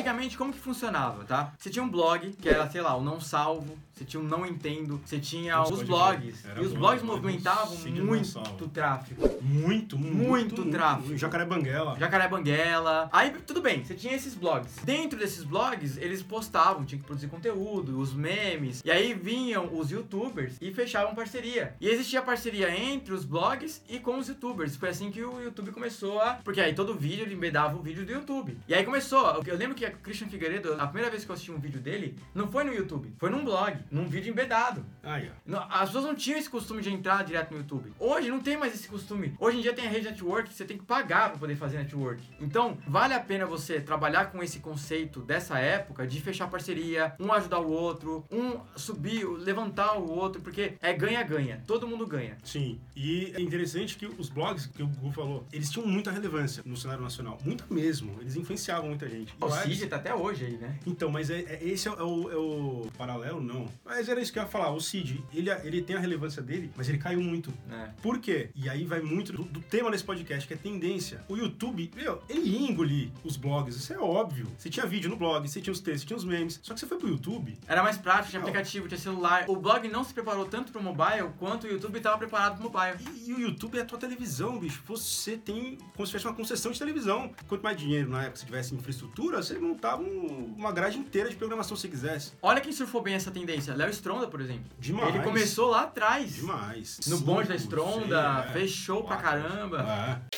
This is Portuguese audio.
Antigamente, como que funcionava, tá? Você tinha um blog, que era, sei lá, o Não Salvo, você tinha um Não Entendo, você tinha Nossa, os blogs. E os bom, blogs movimentavam muito tráfego. Muito, muito. Muito tráfego. Jacaré Banguela. Jacaré Banguela. Aí, tudo bem, você tinha esses blogs. Dentro desses blogs, eles postavam, tinha que produzir conteúdo, os memes. E aí vinham os youtubers e fechavam parceria. E existia parceria entre os blogs e com os youtubers. Foi assim que o YouTube começou a. Porque aí todo vídeo ele embedava o vídeo do YouTube. E aí começou. Eu lembro que o Christian Figueiredo, a primeira vez que eu assisti um vídeo dele, não foi no YouTube, foi num blog, num vídeo embedado. Aí, ó. As pessoas não tinham esse costume de entrar direto no YouTube. Hoje não tem mais esse costume. Hoje em dia tem a rede network, você tem que pagar pra poder fazer network. Então, vale a pena você trabalhar com esse conceito dessa época de fechar parceria, um ajudar o outro, um subir, levantar o outro, porque é ganha-ganha. Todo mundo ganha. Sim, e é interessante que os blogs que o Google falou, eles tinham muita relevância no cenário nacional. Muita mesmo. Eles influenciavam muita gente. O Cid tá até hoje aí, né? Então, mas é, é- esse é, o, é o paralelo, não. Mas era isso que eu ia falar. O Cid, ele, ele tem a relevância dele, mas ele caiu muito. É. Por quê? E aí vai muito do, do tema desse podcast, que é tendência. O YouTube, meu, ele ia engolir os blogs, isso é óbvio. Você tinha vídeo no blog, você tinha os textos, você tinha os memes. Só que você foi pro YouTube, Era mais prático, tinha Não. aplicativo, tinha celular. O blog não se preparou tanto pro mobile quanto o YouTube estava preparado pro mobile. E, e o YouTube é a tua televisão, bicho. Você tem como se fosse uma concessão de televisão. Quanto mais dinheiro na época você tivesse infraestrutura, você montava um- uma grade inteira de programação se quisesse. Olha quem surfou bem essa tendência. Léo Stronda, por exemplo. Demais. Ele começou lá atrás. Demais. No bonde da Stronda, é. fez show pra caramba. É.